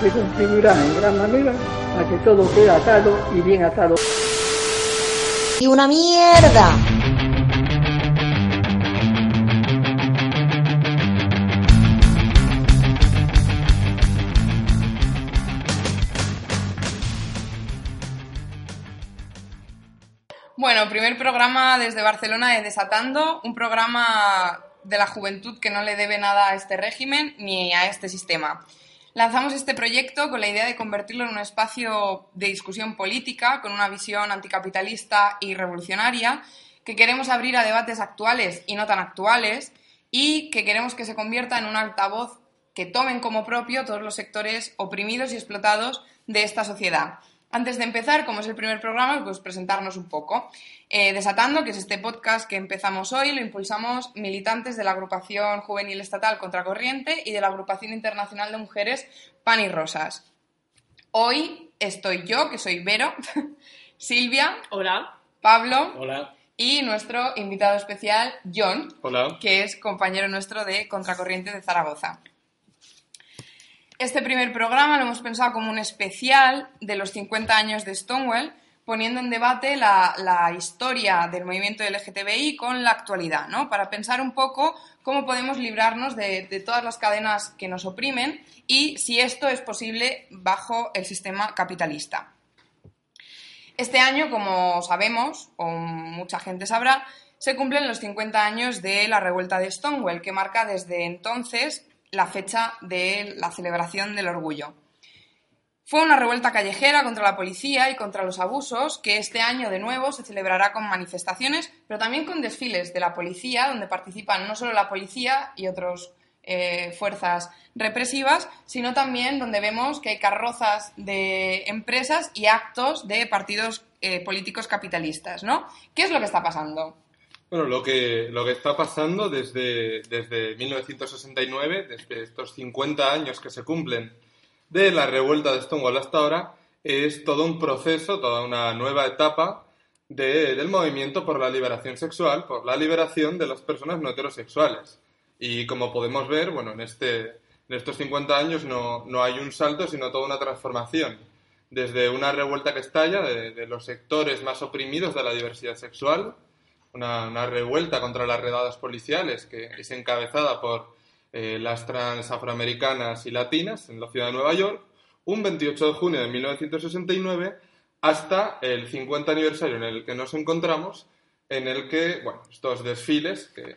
se contribuirá en gran manera a que todo quede atado y bien atado. Y una mierda. Bueno, primer programa desde Barcelona de Desatando, un programa de la juventud que no le debe nada a este régimen ni a este sistema. Lanzamos este proyecto con la idea de convertirlo en un espacio de discusión política con una visión anticapitalista y revolucionaria que queremos abrir a debates actuales y no tan actuales y que queremos que se convierta en un altavoz que tomen como propio todos los sectores oprimidos y explotados de esta sociedad. Antes de empezar, como es el primer programa, pues presentarnos un poco. Eh, Desatando, que es este podcast que empezamos hoy, lo impulsamos militantes de la agrupación juvenil estatal Contracorriente y de la agrupación internacional de mujeres Pan y Rosas. Hoy estoy yo, que soy Vero, Silvia, Hola. Pablo Hola. y nuestro invitado especial, John, Hola. que es compañero nuestro de Contracorriente de Zaragoza. Este primer programa lo hemos pensado como un especial de los 50 años de Stonewall, poniendo en debate la, historia del movimiento LGTBI con la actualidad, ¿no? Para pensar un poco cómo podemos librarnos de, de todas las cadenas que nos oprimen y si esto es posible bajo el sistema capitalista. Este año, como sabemos, o mucha gente sabrá, se cumplen los 50 años de la revuelta de Stonewall, que marca desde entonces la fecha de la celebración del orgullo. Fue una revuelta callejera contra la policía y contra los abusos que este año de nuevo se celebrará con manifestaciones, pero también con desfiles de la policía, donde participan no solo la policía y otras eh, fuerzas represivas, sino también donde vemos que hay carrozas de empresas y actos de partidos eh, políticos capitalistas, ¿no? ¿Qué es lo que está pasando? Bueno, lo que, lo que está pasando desde, desde 1969, desde estos 50 años que se cumplen de la revuelta de Stonewall hasta ahora, es todo un proceso, toda una nueva etapa de- del movimiento por la liberación sexual, por la liberación de las personas no heterosexuales. Y como podemos ver, bueno, en, este, en estos 50 años no, no hay un salto, sino toda una transformación. Desde una revuelta que estalla de, los sectores más oprimidos de la diversidad sexual, una revuelta contra las redadas policiales que es encabezada por eh, las trans afroamericanas y latinas en la ciudad de Nueva York, un 28 de junio de 1969 hasta el 50 aniversario en el que nos encontramos, en el que, bueno, estos desfiles, que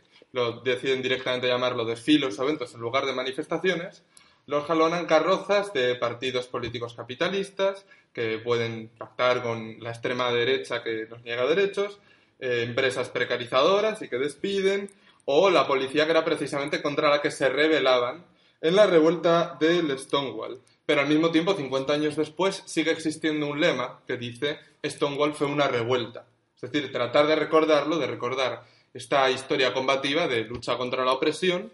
deciden directamente llamarlo desfiles o eventos en lugar de manifestaciones, los jalonan carrozas de partidos políticos capitalistas que pueden pactar con la extrema derecha que nos niega derechos, eh, empresas precarizadoras y que despiden, o la policía que era precisamente contra la que se rebelaban en la revuelta del Stonewall. Pero al mismo tiempo, 50 años después, sigue existiendo un lema que dice Stonewall fue una revuelta. Es decir, tratar de recordarlo, de recordar esta historia combativa de lucha contra la opresión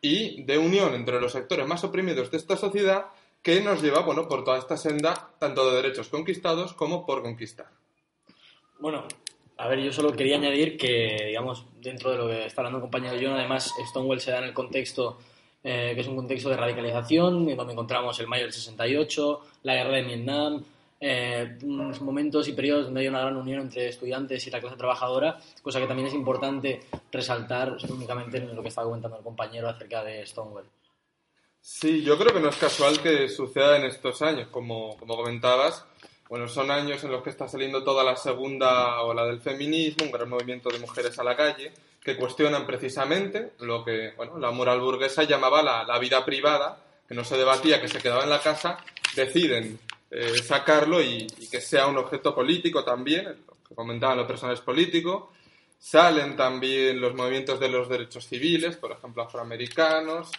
y de unión entre los sectores más oprimidos de esta sociedad que nos lleva, bueno, por toda esta senda, tanto de derechos conquistados como por conquistar. Bueno, a ver, yo solo quería añadir que, digamos, dentro de lo que está hablando el compañero John, además, Stonewall se da en el contexto eh, que es un contexto de radicalización, donde encontramos el mayo del 68, la guerra de Vietnam, eh, momentos y periodos donde hay una gran unión entre estudiantes y la clase trabajadora, cosa que también es importante resaltar únicamente en lo que estaba comentando el compañero acerca de Stonewall. Sí, yo creo que no es casual que suceda en estos años, como, como comentabas. Bueno, son años en los que está saliendo toda la segunda ola del feminismo, un gran movimiento de mujeres a la calle, que cuestionan precisamente lo que la moral burguesa llamaba la, vida privada, que no se debatía, que se quedaba en la casa, deciden eh, sacarlo y, y que sea un objeto político también, lo que comentaban los personajes políticos. Salen también los movimientos de los derechos civiles, por ejemplo, afroamericanos,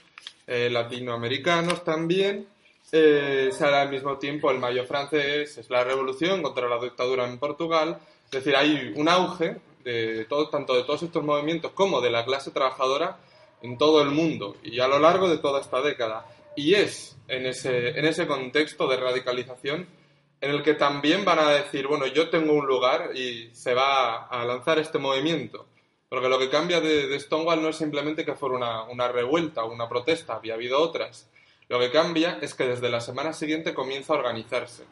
eh, latinoamericanos también. Eh, sale al mismo tiempo el Mayo francés, es la revolución contra la dictadura en Portugal. Es decir, hay un auge de todo, tanto de todos estos movimientos como de la clase trabajadora en todo el mundo y a lo largo de toda esta década. Y es en ese, en ese contexto de radicalización en el que también van a decir, bueno, yo tengo un lugar y se va a lanzar este movimiento. Porque lo que cambia de, de Stonewall no es simplemente que fuera una, una revuelta o una protesta, había habido otras. Lo que cambia es que desde la semana siguiente comienza a organizarse.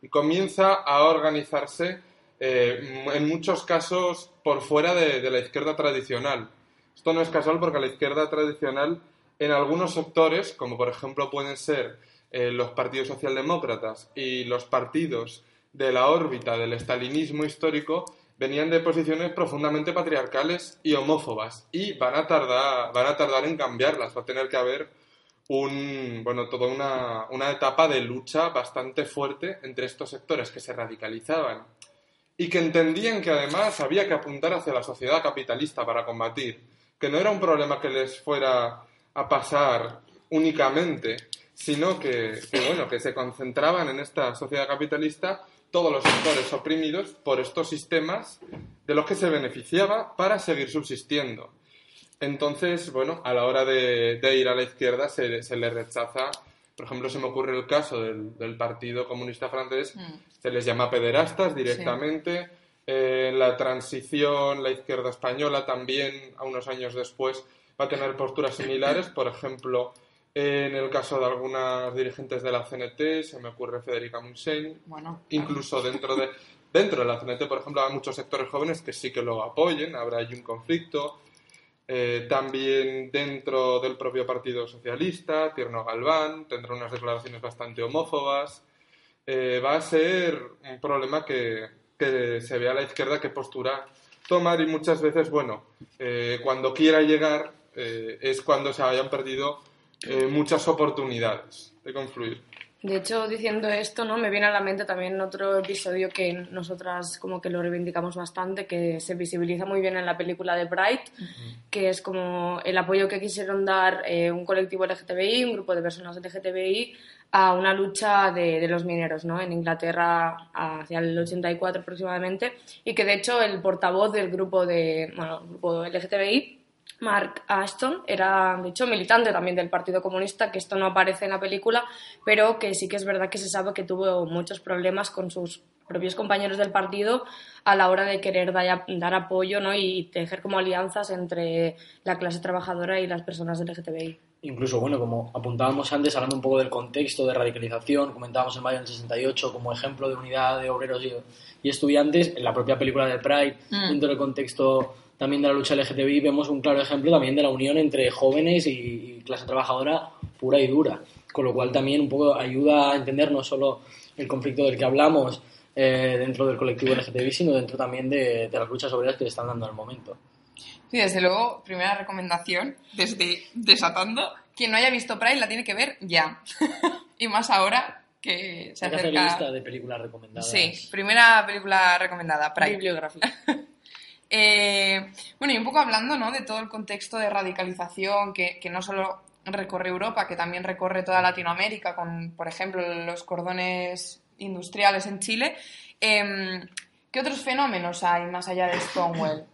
Y comienza a organizarse eh, en muchos casos por fuera de, la izquierda tradicional. Esto no es casual porque la izquierda tradicional en algunos sectores, como por ejemplo pueden ser eh, los partidos socialdemócratas y los partidos de la órbita del estalinismo histórico, venían de posiciones profundamente patriarcales y homófobas y van a tardar, van a tardar en cambiarlas, va a tener que haber un, bueno, toda una, una etapa de lucha bastante fuerte entre estos sectores que se radicalizaban y que entendían que además había que apuntar hacia la sociedad capitalista para combatir, que no era un problema que les fuera a pasar únicamente, sino que, bueno, que se concentraban en esta sociedad capitalista todos los sectores oprimidos por estos sistemas de los que se beneficiaba para seguir subsistiendo. Entonces, bueno, a la hora de, de ir a la izquierda se, se, le rechaza, por ejemplo, se me ocurre el caso del, del Partido Comunista Francés, mm. se les llama pederastas directamente. Sí. Eh, la transición, la izquierda española también, a unos años después, va a tener posturas similares. Por ejemplo, en el caso de algunas dirigentes de la CNT, se me ocurre Federica Monsen, bueno, incluso dentro de, dentro de la CNT, por ejemplo, hay muchos sectores jóvenes que sí que lo apoyen, habrá ahí un conflicto. Eh, también dentro del propio Partido Socialista, Tierno Galván tendrá unas declaraciones bastante homófobas. Eh, va a ser un problema que, se ve a la izquierda qué postura tomar y muchas veces, bueno, eh, cuando quiera llegar es cuando se hayan perdido muchas oportunidades de confluir. De hecho, diciendo esto, ¿no? Me viene a la mente también otro episodio que nosotras como que lo reivindicamos bastante, que se visibiliza muy bien en la película de Bright, uh -huh. que es como el apoyo que quisieron dar eh, un colectivo LGTBI, un grupo de personas LGTBI, a una lucha de, de, los mineros, ¿no? En Inglaterra hacia el 84 aproximadamente, y que de hecho el portavoz del grupo de, bueno, grupo LGTBI Mark Ashton era, de hecho, militante también del Partido Comunista, que esto no aparece en la película, pero que sí que es verdad que se sabe que tuvo muchos problemas con sus propios compañeros del partido a la hora de querer dar, dar apoyo ¿no? y tejer como alianzas entre la clase trabajadora y las personas del LGTBI. Incluso, bueno, como apuntábamos antes, hablando un poco del contexto de radicalización, comentábamos en mayo del 68 como ejemplo de unidad de obreros y, y estudiantes, en la propia película de Pride, mm. dentro del contexto también de la lucha LGTBI vemos un claro ejemplo también de la unión entre jóvenes y, clase trabajadora pura y dura, con lo cual también un poco ayuda a entender no solo el conflicto del que hablamos eh, dentro del colectivo LGTBI, sino dentro también de, de las luchas obreras que se están dando el momento. Sí, desde luego, primera recomendación, desde Desatando, quien no haya visto Pride la tiene que ver ya. y más ahora que se Hay acerca... que hacer lista de películas recomendadas. Sí, primera película recomendada, Pride. Bibliografía. Eh, bueno, y un poco hablando ¿no? de todo el contexto de radicalización que, que, no solo recorre Europa, que también recorre toda Latinoamérica, con, por ejemplo, los cordones industriales en Chile. Eh, ¿Qué otros fenómenos hay más allá de Stonewall?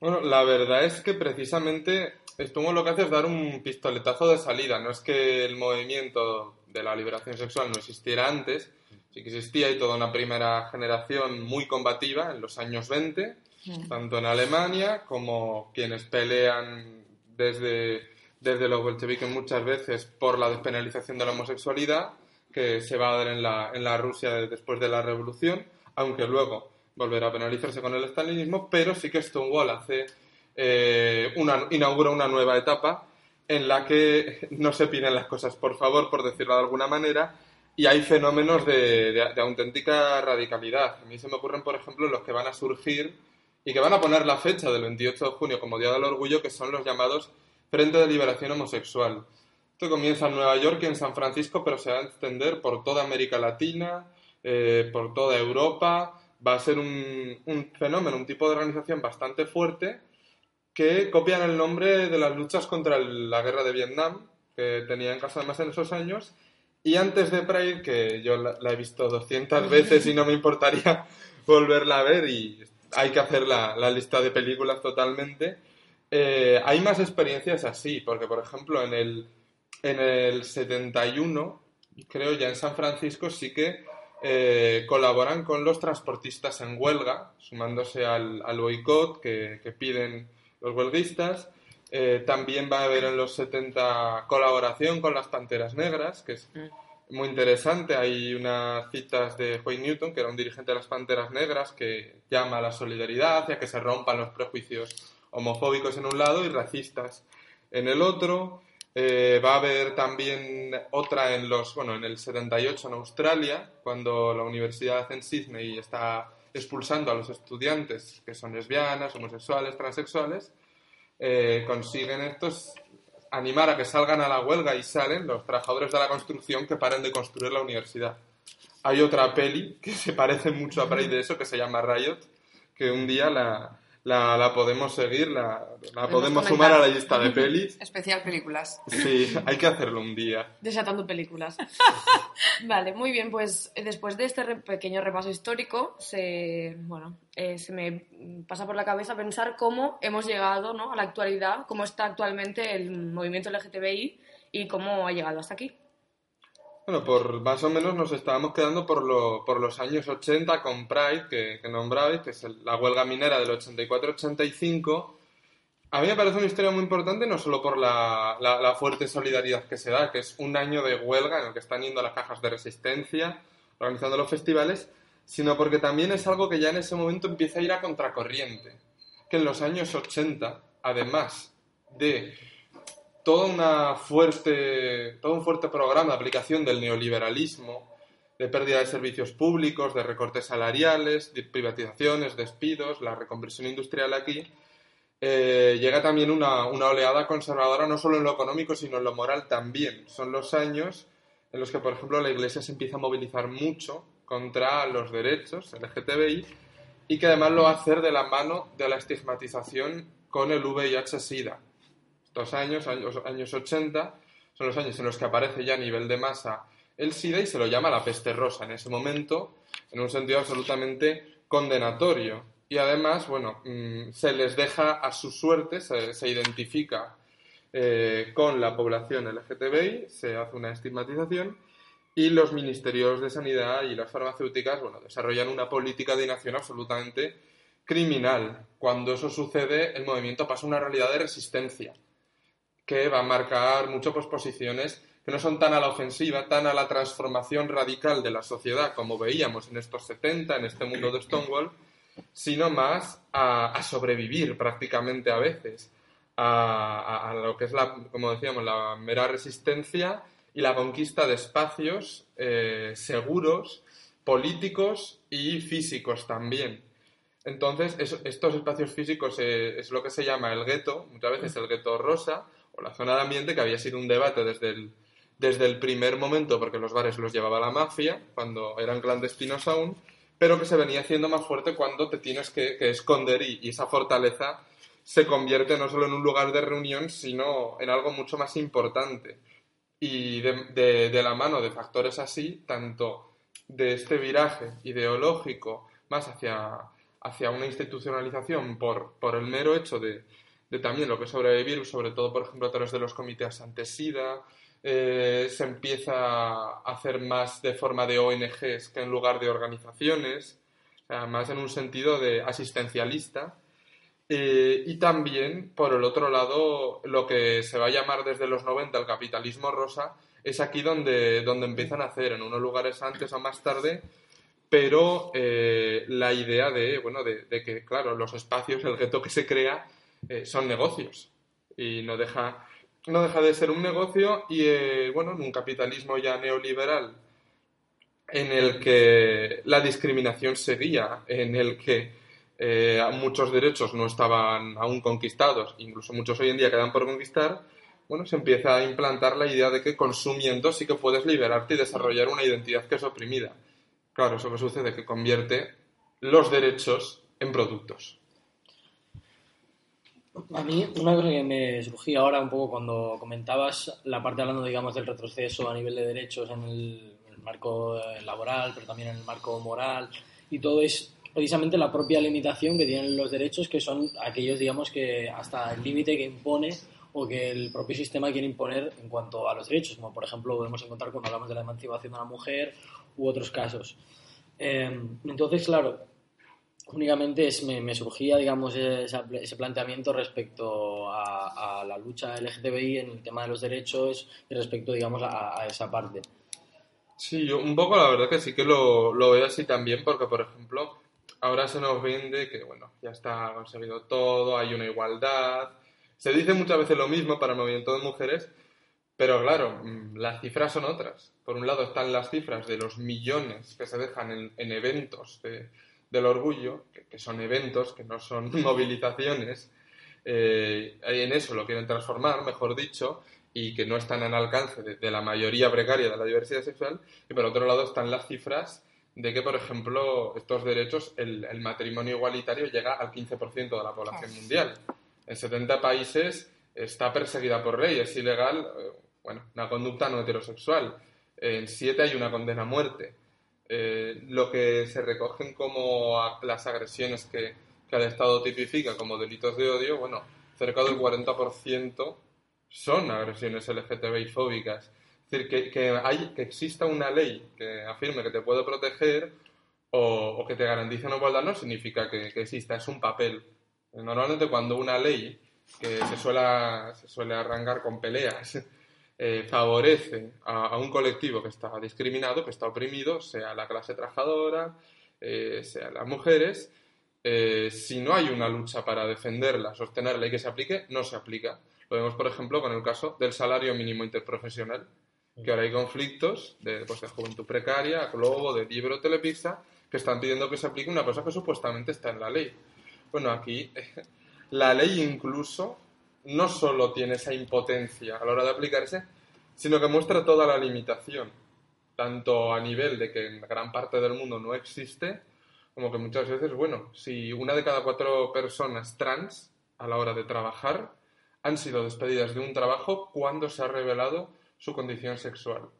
Bueno, la verdad es que precisamente Stonewall lo que hace es dar un pistoletazo de salida. No es que el movimiento de la liberación sexual no existiera antes, sí que existía y toda una primera generación muy combativa en los años 20 tanto en Alemania como quienes pelean desde, desde los bolcheviques muchas veces por la despenalización de la homosexualidad, que se va a dar en la, en la Rusia después de la revolución, aunque luego volverá a penalizarse con el estalinismo, pero sí que Stonewall hace, eh, una, inaugura una nueva etapa en la que no se piden las cosas por favor, por decirlo de alguna manera, y hay fenómenos de, de, de auténtica radicalidad. A mí se me ocurren, por ejemplo, los que van a surgir y que van a poner la fecha del 28 de junio como Día del Orgullo, que son los llamados Frente de Liberación Homosexual. Esto comienza en Nueva York y en San Francisco, pero se va a extender por toda América Latina, eh, por toda Europa. Va a ser un, un, fenómeno, un tipo de organización bastante fuerte que copian el nombre de las luchas contra la guerra de Vietnam, que tenía en casa además en esos años. Y antes de Pride, que yo la, la he visto 200 veces y no me importaría volverla a ver y hay que hacer la, la lista de películas totalmente. Eh, hay más experiencias así, porque por ejemplo en el, en el 71, creo ya en San Francisco, sí que eh, colaboran con los transportistas en huelga, sumándose al, al boicot que, que, piden los huelguistas. Eh, también va a haber en los 70 colaboración con las Panteras Negras, que es muy interesante. Hay unas citas de Wayne Newton, que era un dirigente de las Panteras Negras, que llama a la solidaridad y a que se rompan los prejuicios homofóbicos en un lado y racistas en el otro. Eh, va a haber también otra en los, bueno, en el 78 en Australia, cuando la universidad en Sydney está expulsando a los estudiantes que son lesbianas, homosexuales, transexuales, eh, consiguen estos animar a que salgan a la huelga y salen los trabajadores de la construcción que paren de construir la universidad. Hay otra peli que se parece mucho a Pride de eso, que se llama Riot, que un día la, la, la podemos seguir, la, la podemos sumar a la lista de pelis. Especial películas. Sí, hay que hacerlo un día. Desatando películas. vale, muy bien, pues eh, después de este re- pequeño repaso histórico, se, bueno, eh, se me pasa por la cabeza pensar cómo hemos llegado ¿no? a la actualidad, cómo está actualmente el movimiento LGTBI y cómo ha llegado hasta aquí. Bueno, por más o menos nos estábamos quedando por, lo, los años 80 con Pride, que, nombrabais, que es el- la huelga minera del 84-85. A mí me parece una historia muy importante, no solo por la, la- la fuerte solidaridad que se da, que es un año de huelga en el que están yendo las cajas de resistencia, organizando los festivales, sino porque también es algo que ya en ese momento empieza a ir a contracorriente. Que en los años 80, además de toda una fuerte, todo un fuerte programa de aplicación del neoliberalismo, de pérdida de servicios públicos, de recortes salariales, de privatizaciones, despidos, la reconversión industrial aquí, eh, llega también una, una oleada conservadora no solo en lo económico, sino en lo moral también. Son los años en los que, por ejemplo, la Iglesia se empieza a movilizar mucho contra los derechos LGTBI y que además lo va a hacer de la mano de la estigmatización con el VIH-Sida. Estos años, años, años 80, son los años en los que aparece ya a nivel de masa el SIDA y se lo llama la peste rosa en ese momento, en un sentido absolutamente condenatorio. Y además, bueno, mm, se les deja a su suerte, se, se identifica eh, con la población LGTBI, se hace una estigmatización y los ministerios de sanidad y las farmacéuticas, bueno, desarrollan una política de inacción absolutamente criminal. Cuando eso sucede, el movimiento pasa a una realidad de resistencia que va a marcar mucho pues, posiciones que no son tan a la ofensiva, tan a la transformación radical de la sociedad como veíamos en estos 70, en este mundo de Stonewall, sino más a, sobrevivir prácticamente a veces a, lo que es, la, como decíamos, la mera resistencia y la conquista de espacios eh, seguros, políticos y físicos también. Entonces, estos espacios físicos eh, es lo que se llama el gueto, muchas veces el gueto rosa, o la zona de ambiente, que había sido un debate desde el, desde el primer momento, porque los bares los llevaba la mafia, cuando eran clandestinos aún, pero que se venía haciendo más fuerte cuando te tienes que, que esconder y, y esa fortaleza se convierte no solo en un lugar de reunión, sino en algo mucho más importante. Y de, de- de la mano de factores así, tanto de este viraje ideológico más hacia, hacia una institucionalización por, por el mero hecho de, de también lo que es sobrevivir, sobre todo, por ejemplo, a través de los comités anti-SIDA, eh, se empieza a hacer más de forma de ONGs que en lugar de organizaciones, más en un sentido de asistencialista. Eh, y también, por el otro lado, lo que se va a llamar desde los 90 el capitalismo rosa, es aquí donde, donde empiezan a hacer, en unos lugares antes o más tarde, pero eh, la idea de, bueno, de, de que, claro, los espacios, el gueto que se crea, eh, son negocios. Y no deja, no deja de ser un negocio y, eh, bueno, en un capitalismo ya neoliberal en el que la discriminación seguía, en el que eh, muchos derechos no estaban aún conquistados, incluso muchos hoy en día quedan por conquistar, bueno, se empieza a implantar la idea de que consumiendo sí que puedes liberarte y desarrollar una identidad que es oprimida. Claro, eso que sucede que convierte los derechos en productos. A mí, una cosa que me surgía ahora un poco cuando comentabas la parte hablando, digamos, del retroceso a nivel de derechos en el, marco eh, laboral, pero también en el marco moral, y todo es precisamente la propia limitación que tienen los derechos, que son aquellos, digamos, que hasta el límite que impone o que el propio sistema quiere imponer en cuanto a los derechos, como por ejemplo podemos encontrar cuando hablamos de la emancipación de la mujer u otros casos. Eh, entonces, claro, únicamente es, me, surgía, digamos, ese planteamiento respecto a, la lucha LGTBI en el tema de los derechos y respecto, digamos, a, a esa parte. Sí, yo un poco la verdad que sí que lo, lo veo así también, porque por ejemplo, ahora se nos vende que, bueno, ya está conseguido todo, hay una igualdad. Se dice muchas veces lo mismo para el movimiento de mujeres, pero claro, mm, las cifras son otras. Por un lado están las cifras de los millones que se dejan en, en eventos de- del orgullo, que, que son eventos, que no son movilizaciones. eh, en eso lo quieren transformar, mejor dicho, y que no están al alcance de, de la mayoría precaria de la diversidad sexual. Y por otro lado están las cifras de que, por ejemplo, estos derechos, el, el matrimonio igualitario llega al 15% de la población mundial. En 70 países está perseguida por ley, es ilegal, eh, bueno, una conducta no heterosexual. En 7 hay una condena a muerte. Eh, lo que se recogen como a- las agresiones que, que el Estado tipifica como delitos de odio, bueno, cerca del 40% son agresiones LGTBI fóbicas. Es decir, que, que, hay, que exista una ley que afirme que te puede proteger o, o que te garantice una igualdad no significa que, que exista, es un papel. Normalmente cuando una ley que se suele, se suele arrancar con peleas eh, favorece a, un colectivo que está discriminado, que está oprimido, sea la clase trabajadora, eh, sea las mujeres, eh, si no hay una lucha para defenderla, sostenerla y que se aplique, no se aplica. Lo vemos, por ejemplo, con el caso del salario mínimo interprofesional, que ahora hay conflictos de, pues, de juventud precaria, Globo, de Libro, Telepizza, que están pidiendo que se aplique una cosa que supuestamente está en la ley. Bueno, aquí la ley incluso no solo tiene esa impotencia a la hora de aplicarse, sino que muestra toda la limitación, tanto a nivel de que en gran parte del mundo no existe, como que muchas veces, bueno, si una de cada cuatro personas trans a la hora de trabajar han sido despedidas de un trabajo cuando se ha revelado su condición sexual.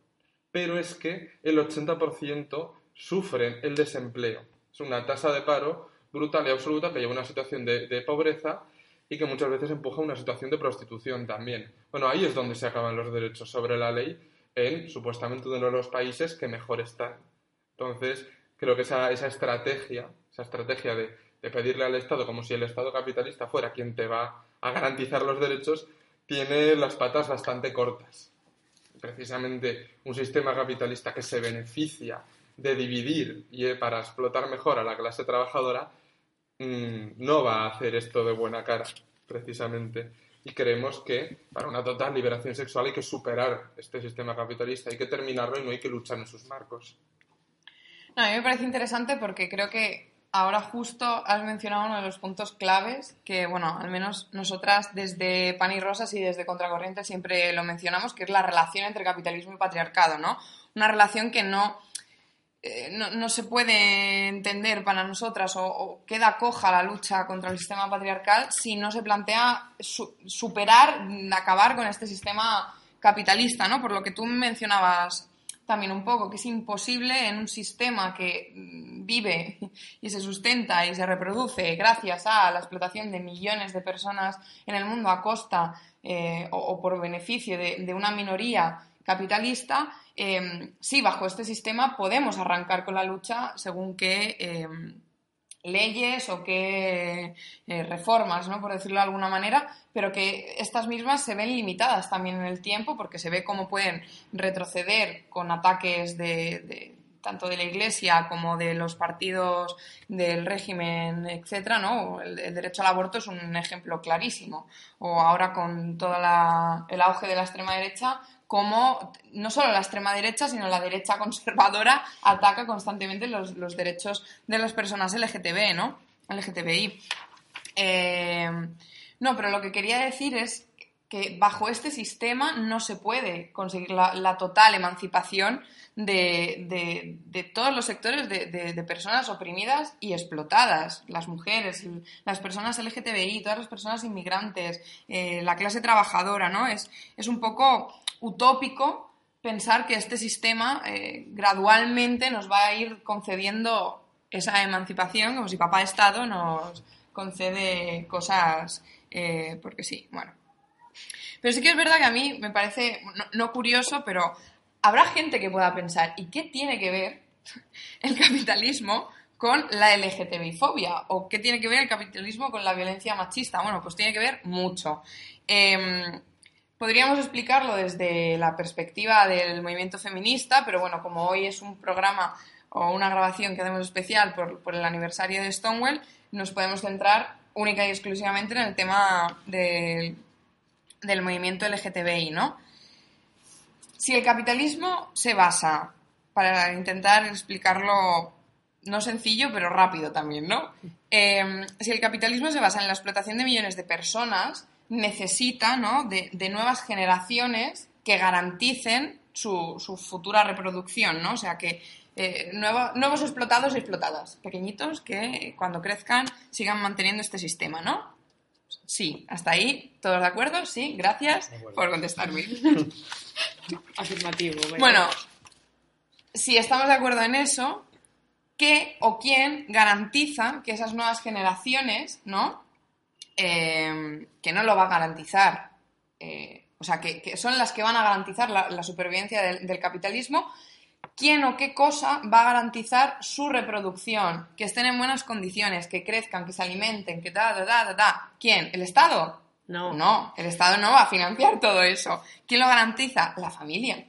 Pero es que el 80% sufren el desempleo. Es una tasa de paro brutal y absoluta que lleva a una situación de, de pobreza y que muchas veces empuja a una situación de prostitución también. Bueno, ahí es donde se acaban los derechos sobre la ley en supuestamente uno de los países que mejor están. Entonces, creo que esa, esa estrategia, esa estrategia de, de pedirle al Estado como si el Estado capitalista fuera quien te va a garantizar los derechos, tiene las patas bastante cortas. Precisamente un sistema capitalista que se beneficia de dividir y eh, para explotar mejor a la clase trabajadora, mm, no va a hacer esto de buena cara, precisamente. Y creemos que para una total liberación sexual hay que superar este sistema capitalista, hay que terminarlo y no hay que luchar en sus marcos. No, a mí me parece interesante porque creo que ahora justo has mencionado uno de los puntos claves que, bueno, al menos nosotras desde Pan y Rosas y desde Contracorriente siempre lo mencionamos, que es la relación entre capitalismo y patriarcado, ¿no? Una relación que no, eh, no, no se puede entender para nosotras o, queda coja la lucha contra el sistema patriarcal si no se plantea su- superar, acabar con este sistema capitalista, ¿no? Por lo que tú mencionabas también un poco, que es imposible en un sistema que mm, vive y se sustenta y se reproduce gracias a la explotación de millones de personas en el mundo a costa eh, o, por beneficio de una minoría capitalista, eh, sí, bajo este sistema podemos arrancar con la lucha según qué eh, leyes o qué eh, reformas, ¿no? por decirlo de alguna manera, pero que estas mismas se ven limitadas también en el tiempo porque se ve cómo pueden retroceder con ataques de, tanto de la Iglesia como de los partidos del régimen, etcétera, ¿no? El derecho al aborto es un ejemplo clarísimo. O ahora con todo el auge de la extrema derecha, cómo no solo la extrema derecha, sino la derecha conservadora ataca constantemente los, los derechos de las personas LGTB, ¿no? LGTBI. Eh, no, pero lo que quería decir es que bajo este sistema no se puede conseguir la, total emancipación de, de- de todos los sectores de, de- personas oprimidas y explotadas, las mujeres, las personas LGTBI, todas las personas inmigrantes, eh, la clase trabajadora, ¿no? Es, es un poco utópico pensar que este sistema eh, gradualmente nos va a ir concediendo esa emancipación, como si papá Estado nos concede cosas eh, porque sí, bueno. Pero sí que es verdad que a mí me parece, no, curioso, pero habrá gente que pueda pensar, ¿y qué tiene que ver el capitalismo con la LGTBI-fobia? ¿O qué tiene que ver el capitalismo con la violencia machista? Bueno, pues tiene que ver mucho. Em, podríamos explicarlo desde la perspectiva del movimiento feminista, pero bueno, como hoy es un programa o una grabación que hacemos especial por, el aniversario de Stonewall, nos podemos centrar única y exclusivamente en el tema del, del movimiento LGTBI, ¿no? Si el capitalismo se basa, para intentar explicarlo no sencillo, pero rápido también, ¿no? Eh, si el capitalismo se basa en la explotación de millones de personas, necesita, ¿no? de, de nuevas generaciones que garanticen su, su futura reproducción, ¿no? O sea, que eh, nuevo- nuevos explotados y explotadas, pequeñitos que cuando crezcan sigan manteniendo este sistema, ¿no? Sí, hasta ahí, ¿todos de acuerdo? Sí, gracias por contestarme. Afirmativo. venga. Bueno, si estamos de acuerdo en eso, ¿qué o quién garantiza que esas nuevas generaciones, ¿no? Eh, que no lo va a garantizar, eh, o sea, que, que son las que van a garantizar la, la supervivencia del, del capitalismo, ¿quién o qué cosa va a garantizar su reproducción? Que estén en buenas condiciones, que crezcan, que se alimenten, que da, da, da, da, da. ¿Quién? ¿El Estado? No. No, el Estado no va a financiar todo eso. ¿Quién lo garantiza? La familia.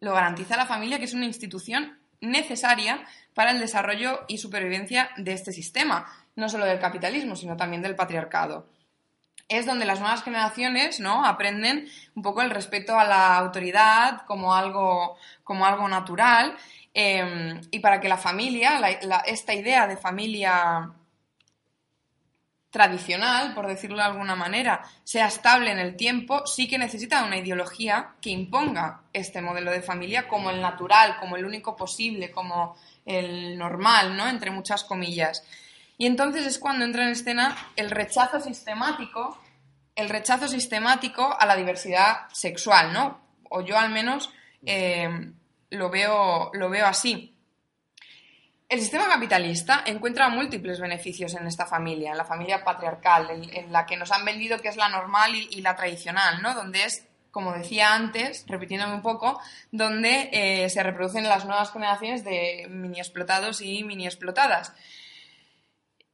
Lo garantiza la familia, que es una institución necesaria para el desarrollo y supervivencia de este sistema, no solo del capitalismo, sino también del patriarcado. Es donde las nuevas generaciones ¿no? aprenden un poco el respeto a la autoridad como algo, como algo natural eh, y para que la familia, esta idea de familia tradicional, por decirlo de alguna manera, sea estable en el tiempo, sí que necesita una ideología que imponga este modelo de familia como el natural, como el único posible, como el normal, ¿no? Entre muchas comillas. Y entonces es cuando entra en escena el rechazo sistemático, el rechazo sistemático a la diversidad sexual, ¿no? O yo al menos eh, lo, veo, lo veo así. El sistema capitalista encuentra múltiples beneficios en esta familia, en la familia patriarcal, en, la que nos han vendido que es la normal y, y la tradicional, ¿no? Donde es, como decía antes, repitiéndome un poco, donde eh, se reproducen las nuevas generaciones de mini explotados y mini explotadas.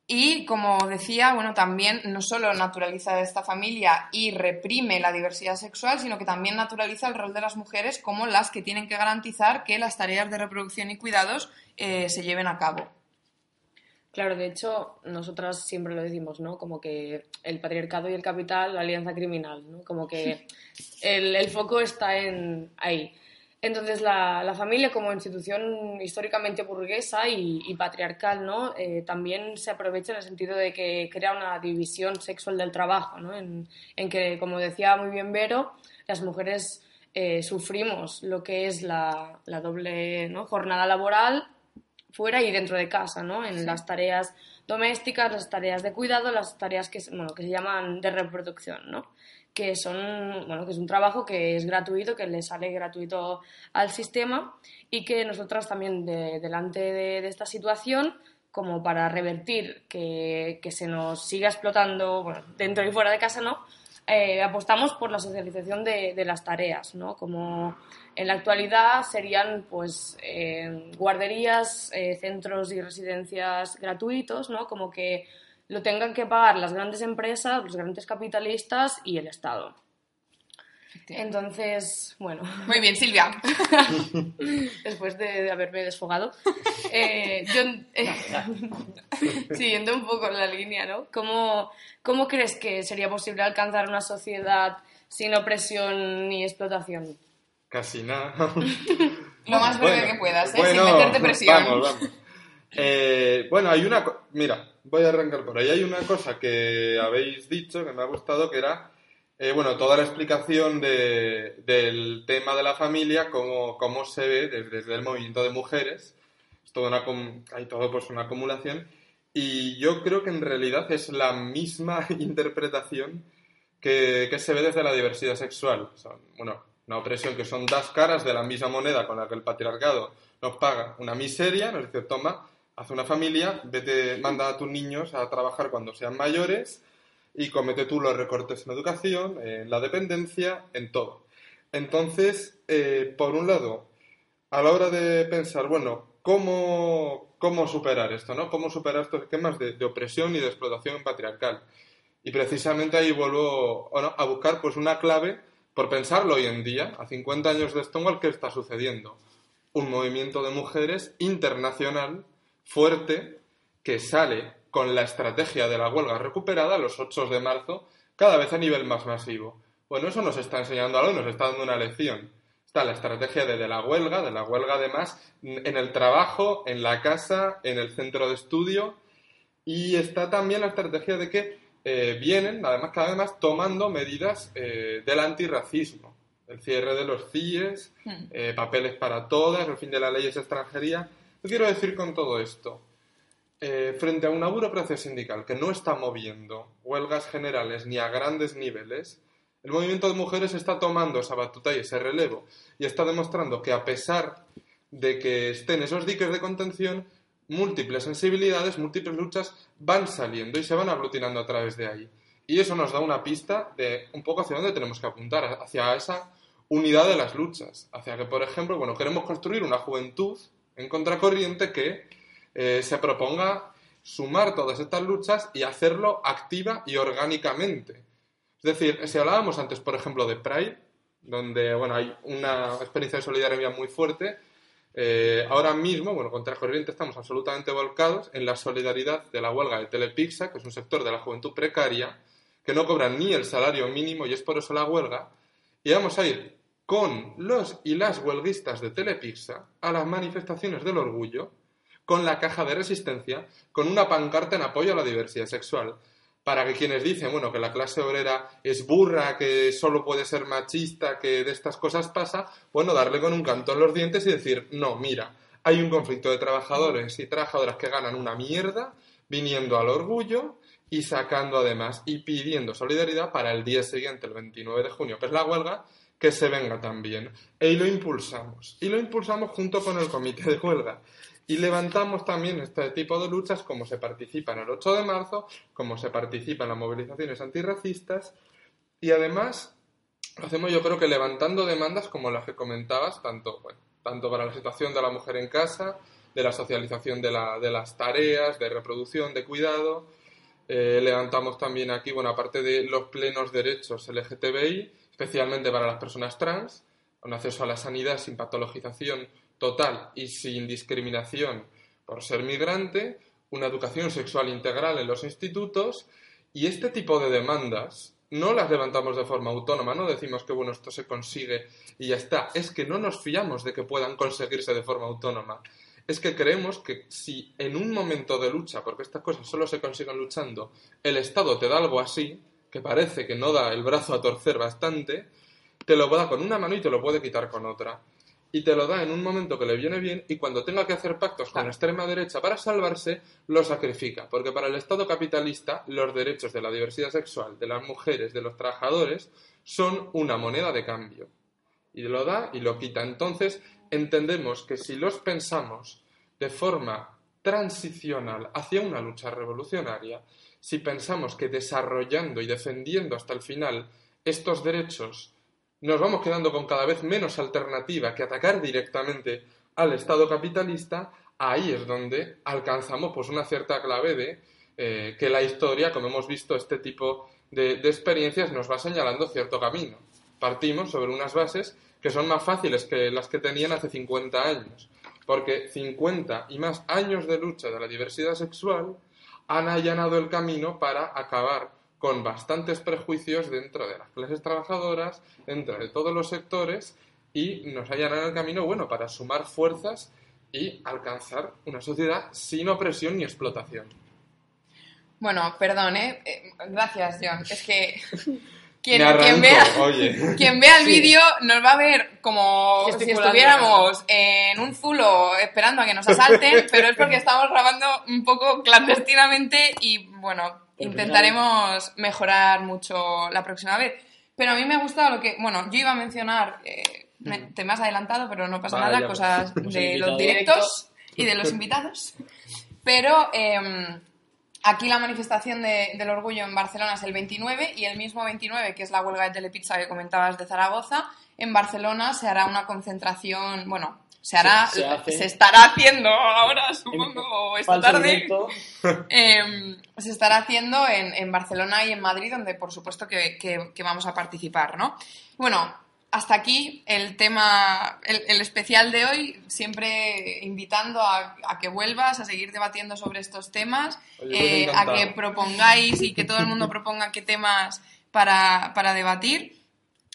Y como decía, bueno, también no solo naturaliza esta familia y reprime la diversidad sexual, sino que también naturaliza el rol de las mujeres como las que tienen que garantizar que las tareas de reproducción y cuidados eh, se lleven a cabo. Claro, de hecho, nosotras siempre lo decimos, ¿no? Como que el patriarcado y el capital, la alianza criminal, ¿no? Como que el, el foco está en ahí. Entonces, la, la familia como institución históricamente burguesa y, y patriarcal, ¿no? Eh, también se aprovecha en el sentido de que crea una división sexual del trabajo, ¿no? En, en que, como decía muy bien Vero, las mujeres eh, sufrimos lo que es la, la doble ¿no? jornada laboral fuera y dentro de casa, ¿no? En las tareas domésticas, las tareas de cuidado, las tareas que, bueno, que se llaman de reproducción, ¿no? Que son, bueno, que es un trabajo que es gratuito, que le sale gratuito al sistema y que nosotras también de- delante de, esta situación como para revertir que, que se nos siga explotando dentro y fuera de casa, ¿no? Eh, apostamos por la socialización de, de las tareas, ¿no? Como en la actualidad serían, pues, eh, guarderías, eh, centros y residencias gratuitos, ¿no? Como que lo tengan que pagar las grandes empresas, los grandes capitalistas y el Estado. Entonces, bueno, Muy bien, Silvia. después de, de haberme desfogado, eh, yo, eh, siguiendo un poco la línea, ¿no? ¿Cómo, ¿Cómo crees que sería posible alcanzar una sociedad sin opresión ni explotación? Casi nada. Lo más breve Bueno, que puedas, ¿eh? bueno, Sin meterte presión. Vamos, vamos. Eh, bueno, hay una... Mira, voy a arrancar por ahí. Hay una cosa que habéis dicho que me ha gustado, que era, eh, bueno, toda la explicación de- del tema de la familia, cómo, cómo se ve desde, desde el movimiento de mujeres. Es toda una, hay todo pues una acumulación. Y yo creo que en realidad es la misma interpretación que, que se ve desde la diversidad sexual. Son, bueno, una opresión que son dos caras de la misma moneda con la que el patriarcado nos paga una miseria, nos dice, toma, haz una familia, vete, manda a tus niños a trabajar cuando sean mayores y comete tú los recortes en educación, en la dependencia, en todo. Entonces, eh, por un lado, a la hora de pensar, bueno, ¿cómo, cómo superar esto, ¿no? ¿Cómo superar estos esquemas de, de opresión y de explotación patriarcal? Y precisamente ahí vuelvo a buscar pues una clave por pensarlo hoy en día, a 50 años de Stonewall, ¿qué está sucediendo? Un movimiento de mujeres internacional fuerte que sale con la estrategia de la huelga recuperada los 8 de marzo, cada vez a nivel más masivo. Bueno, eso nos está enseñando algo, nos está dando una lección. Está la estrategia de, de la huelga, de la huelga además en el trabajo, en la casa, en el centro de estudio, y está también la estrategia de que eh, vienen, además, cada vez más tomando medidas eh, del antirracismo. El cierre de los CIES, Hmm. eh, papeles para todas, el fin de las leyes de extranjería. ¿Qué quiero decir con todo esto? Eh, frente a una burocracia sindical que no está moviendo huelgas generales ni a grandes niveles, el movimiento de mujeres está tomando esa batuta y ese relevo y está demostrando que a pesar de que estén esos diques de contención, múltiples sensibilidades, múltiples luchas van saliendo y se van aglutinando a través de ahí. Y eso nos da una pista de un poco hacia dónde tenemos que apuntar, hacia esa unidad de las luchas, hacia que, por ejemplo, bueno, queremos construir una juventud en contracorriente que eh, se proponga sumar todas estas luchas y hacerlo activa y orgánicamente. Es decir, si hablábamos antes, por ejemplo, de Pride, donde bueno, hay una experiencia de solidaridad muy fuerte, eh, ahora mismo, bueno, contra corriente estamos absolutamente volcados en la solidaridad de la huelga de Telepizza, que es un sector de la juventud precaria, que no cobran ni el salario mínimo y es por eso la huelga, y vamos a ir con los y las huelguistas de Telepizza a las manifestaciones del orgullo, con la caja de resistencia, con una pancarta en apoyo a la diversidad sexual, para que quienes dicen, bueno, que la clase obrera es burra, que solo puede ser machista, que de estas cosas pasa, bueno, darle con un canto en los dientes y decir, no, mira, hay un conflicto de trabajadores y trabajadoras que ganan una mierda, viniendo al orgullo y sacando además y pidiendo solidaridad para el día siguiente, el 29 de junio, que es la huelga, que se venga también. Y lo impulsamos. Y lo impulsamos junto con el comité de huelga. Y levantamos también este tipo de luchas como se participa en el 8 de marzo, como se participa en las movilizaciones antirracistas y además lo hacemos yo creo que levantando demandas como las que comentabas, tanto, tanto para la situación de la mujer en casa, de la socialización de, la, de las tareas, de reproducción, de cuidado. Eh, levantamos también aquí, bueno, aparte de los plenos derechos LGTBI, especialmente para las personas trans, un acceso a la sanidad sin patologización total y sin discriminación por ser migrante, una educación sexual integral en los institutos y este tipo de demandas no las levantamos de forma autónoma, no decimos que bueno, esto se consigue y ya está, es que no nos fiamos de que puedan conseguirse de forma autónoma. Es que creemos que si en un momento de lucha, porque estas cosas solo se consiguen luchando, el Estado te da algo así, que parece que no da el brazo a torcer bastante, te lo da con una mano y te lo puede quitar con otra y te lo da en un momento que le viene bien y cuando tenga que hacer pactos con la extrema derecha para salvarse, lo sacrifica. Porque para el Estado capitalista los derechos de la diversidad sexual, de las mujeres, de los trabajadores, son una moneda de cambio. Y lo da y lo quita. Entonces entendemos que si los pensamos de forma transicional hacia una lucha revolucionaria, si pensamos que desarrollando y defendiendo hasta el final estos derechos nos vamos quedando con cada vez menos alternativa que atacar directamente al Estado capitalista, ahí es donde alcanzamos pues una cierta clave de eh, que la historia, como hemos visto, este tipo de, de, experiencias nos va señalando cierto camino. Partimos sobre unas bases que son más fáciles que las que tenían hace 50 años, porque 50 y más años de lucha de la diversidad sexual han allanado el camino para acabar con bastantes prejuicios dentro de las clases trabajadoras, dentro de todos los sectores, y nos hallan en el camino, bueno, para sumar fuerzas y alcanzar una sociedad sin opresión ni explotación. Bueno, perdón, ¿eh? eh gracias, John. Es que quien, Me arranco, quien vea, oye. quien vea el Sí. vídeo nos va a ver como si estuviéramos en un zulo esperando a que nos asalten, pero es porque estamos grabando un poco clandestinamente y bueno, Pero intentaremos mejorar mucho la próxima vez. Pero a mí me ha gustado lo que, bueno, yo iba a mencionar, eh, me- te me has adelantado, pero no pasa Vale, nada, cosas pues, de los directos y de los invitados. Pero em, aquí la manifestación de- del orgullo en Barcelona es el 29 y el mismo 29, que es la huelga de Telepizza que comentabas de Zaragoza, en Barcelona se hará una concentración, bueno, se hará, Se- se hace. se estará haciendo ahora, supongo, o esta tarde. eh, se estará haciendo en, en Barcelona y en Madrid, donde por supuesto que, que- que vamos a participar, ¿no? Bueno, hasta aquí el tema, el, el especial de hoy, siempre invitando a, a que vuelvas a seguir debatiendo sobre estos temas, Oye, eh, a que propongáis y que todo el mundo proponga qué temas para, para debatir.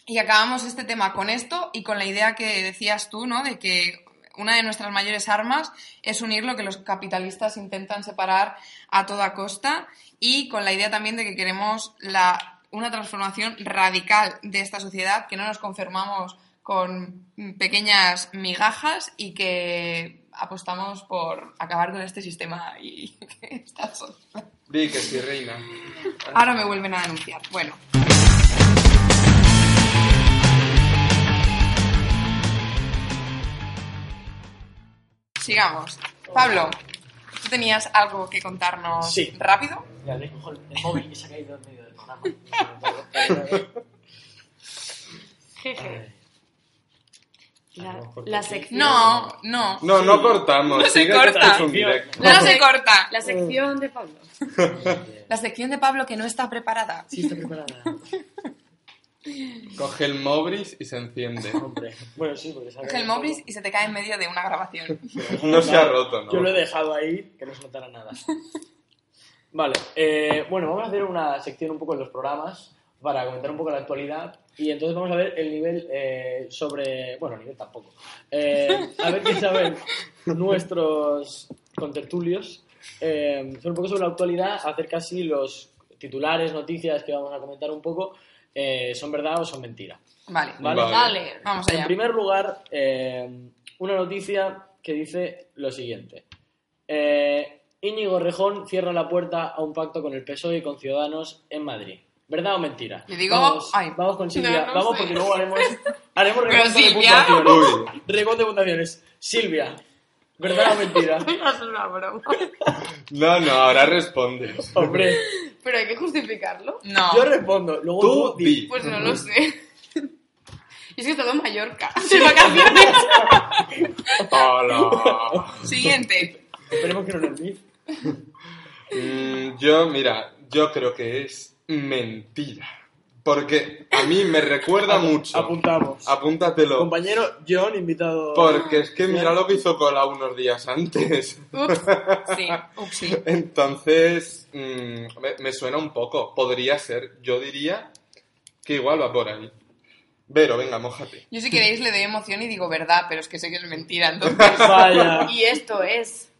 Y acabamos este tema con esto y con la idea que decías tú, ¿no? De que una de nuestras mayores armas es unir lo que los capitalistas intentan separar a toda costa y con la idea también de que queremos la, una transformación radical de esta sociedad, que no nos conformamos con pequeñas migajas y que apostamos por acabar con este sistema y esta sociedad. Di que sí, reina. Ahora me vuelven a denunciar. Bueno. Sigamos. Pablo, ¿tú tenías algo que contarnos Sí. rápido? Ya, le cojo el, el móvil que se ha caído en medio del programa. Jeje. La, sección. No, no. No, no cortamos. No se corta. No se corta. La sección de Pablo. La sección de Pablo que no está preparada. Sí, está preparada. Coge el Mobris y se enciende. Hombre. Bueno, sí, porque se ha Coge el Mobris y se te cae en medio de una grabación. No se ha roto, ¿no? Yo lo he dejado ahí, que no se notará nada. Vale, eh, bueno, vamos a hacer una sección un poco en los programas para comentar un poco la actualidad y entonces vamos a ver el nivel eh, sobre... Bueno, nivel tampoco. Eh, a ver qué saben nuestros contertulios eh, un poco sobre la actualidad, acerca si los titulares, noticias que vamos a comentar un poco eh, son verdad o son mentira. Vale. Vale. Vamos En allá. primer lugar, eh, una noticia que dice lo siguiente. Eh, Íñigo Rejón cierra la puerta a un pacto con el PSOE y con Ciudadanos en Madrid. ¿Verdad o mentira? Yo digo- Vamos, ay. vamos con Silvia. No, no vamos sé. porque luego haremos, haremos recuento de Silvia. puntuaciones. Recuento de puntuaciones. Silvia, ¿verdad o mentira? Es una broma. No, no, ahora respondes. Hombre, Pero hay que justificarlo. No. yo respondo. Luego Tú tú, di. di. Pues no lo sé. Y es que he estado en Mallorca. De vacaciones. Hola. Siguiente. Esperemos que no nos di. Mm, yo, mira, yo creo que es mentira. Porque a mí me recuerda mucho. Apuntamos. Apúntatelo. Compañero John, invitado. Porque es que mira lo que hizo Cola unos días antes. Ups. Sí, ups, sí. Entonces, mm, me, me suena un poco. Podría ser. Yo diría que igual va por ahí. Vero, venga, mójate. Yo si queréis le doy emoción y digo verdad, pero es que sé que es mentira. Entonces, Vaya. Y esto es.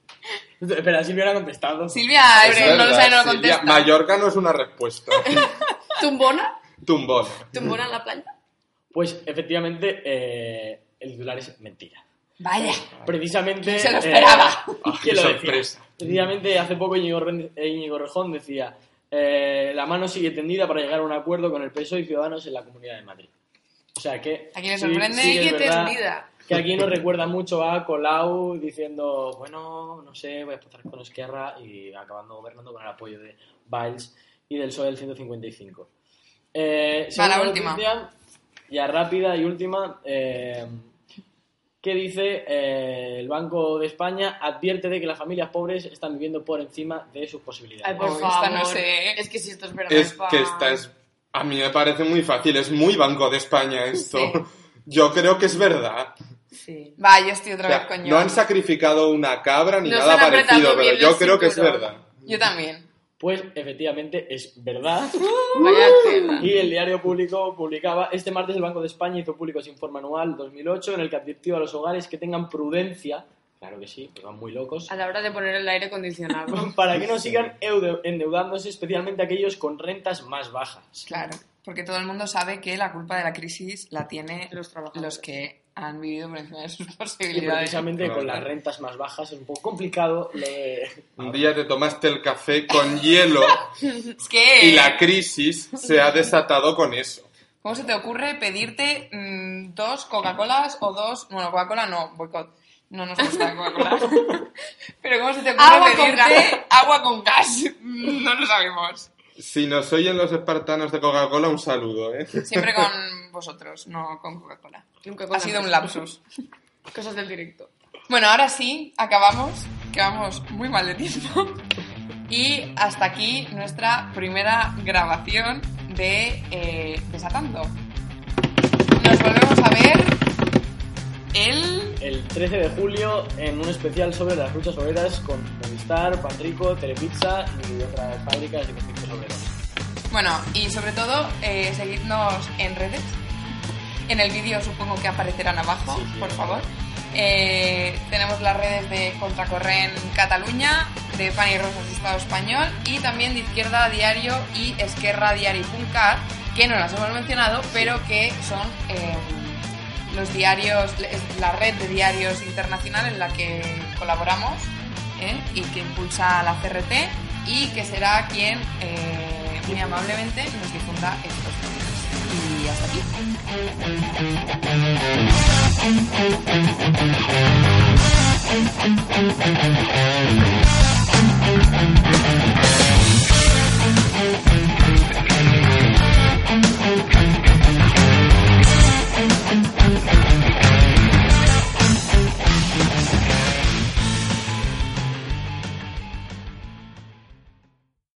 Espera, Silvia no ha contestado. Silvia, Es no lo sabe, no lo Silvia. contesta. Mallorca no es una respuesta. ¿Tumbona? Tumbón. ¿Tumbona en la playa? Pues efectivamente, eh, el titular es mentira. Vaya. Precisamente. Se lo eh, esperaba. Ah, ¿Quién qué lo decía? Precisamente hace poco Íñigo, eh, Rejón decía: eh, La mano sigue tendida para llegar a un acuerdo con el PSOE y Ciudadanos en la Comunidad de Madrid. O sea que. ¿A quién le sorprende? sí que tendida. Que aquí nos recuerda mucho a Colau diciendo: Bueno, no sé, voy a pasar con Esquerra y acabando gobernando con el apoyo de Valls y del PSOE del 155. Eh, Va, la última. noticia, ya rápida y última. Eh, ¿Qué dice? Eh, el Banco de España advierte de que las familias pobres están viviendo por encima de sus posibilidades. Ay, por Oh, esta favor. no sé. Es que si esto es verdad. Es pa- que esta es. A mí me parece muy fácil. Es muy Banco de España esto. Sí. Yo creo que es verdad. Sí. Va, yo estoy otra O sea, vez con no han sacrificado una cabra ni No nada parecido, pero yo creo que es verdad. Yo también. Pues efectivamente es verdad. Y el diario público publicaba este martes el Banco de España hizo público su informe anual 2008 en el que advirtió a los hogares que tengan prudencia, claro que sí, porque van muy locos, A la hora de poner el aire acondicionado. para que no sigan endeudándose, especialmente aquellos con rentas más bajas. Claro. Porque todo el mundo sabe que la culpa de la crisis la tienen Los trabajadores. los que han vivido por encima de sus Y posibilidades. precisamente Claro. con las rentas más bajas es un poco complicado lo de... Un día te tomaste el café con hielo Es que... y la crisis se ha desatado con eso. ¿Cómo se te ocurre pedirte mm, dos Coca-Colas o dos... Bueno, Coca-Cola no, boicot. No nos gusta Coca-Cola. Pero ¿cómo se te ocurre Agua con pedirte agua con gas? No lo sabemos. Si nos oyen los espartanos de Coca-Cola, un saludo, ¿eh? Siempre con vosotros, no con Coca-Cola. Ha sido un lapsus. Cosas del directo. Bueno, ahora sí, acabamos, que vamos muy mal de tiempo. Y hasta aquí nuestra primera grabación de eh, Desatando. Nos volvemos a ver 13 de julio en un especial sobre las luchas obreras con Movistar, Panrico, Telepizza y otras fábricas de conflictos obreros. Bueno, y sobre todo, eh, seguidnos en redes. En el vídeo supongo que aparecerán abajo, Sí, sí. por favor. Eh, tenemos las redes de Contracorrent Cataluña, de Pan y Rosas Estado Español y también de Izquierda Diario y Esquerra Diari.cat, que no las hemos mencionado, pero que son eh, los diarios, la red de diarios internacional en la que colaboramos ¿eh? y que impulsa la CRT y que será quien eh, muy amablemente nos difunda estos medios. Y hasta aquí. second.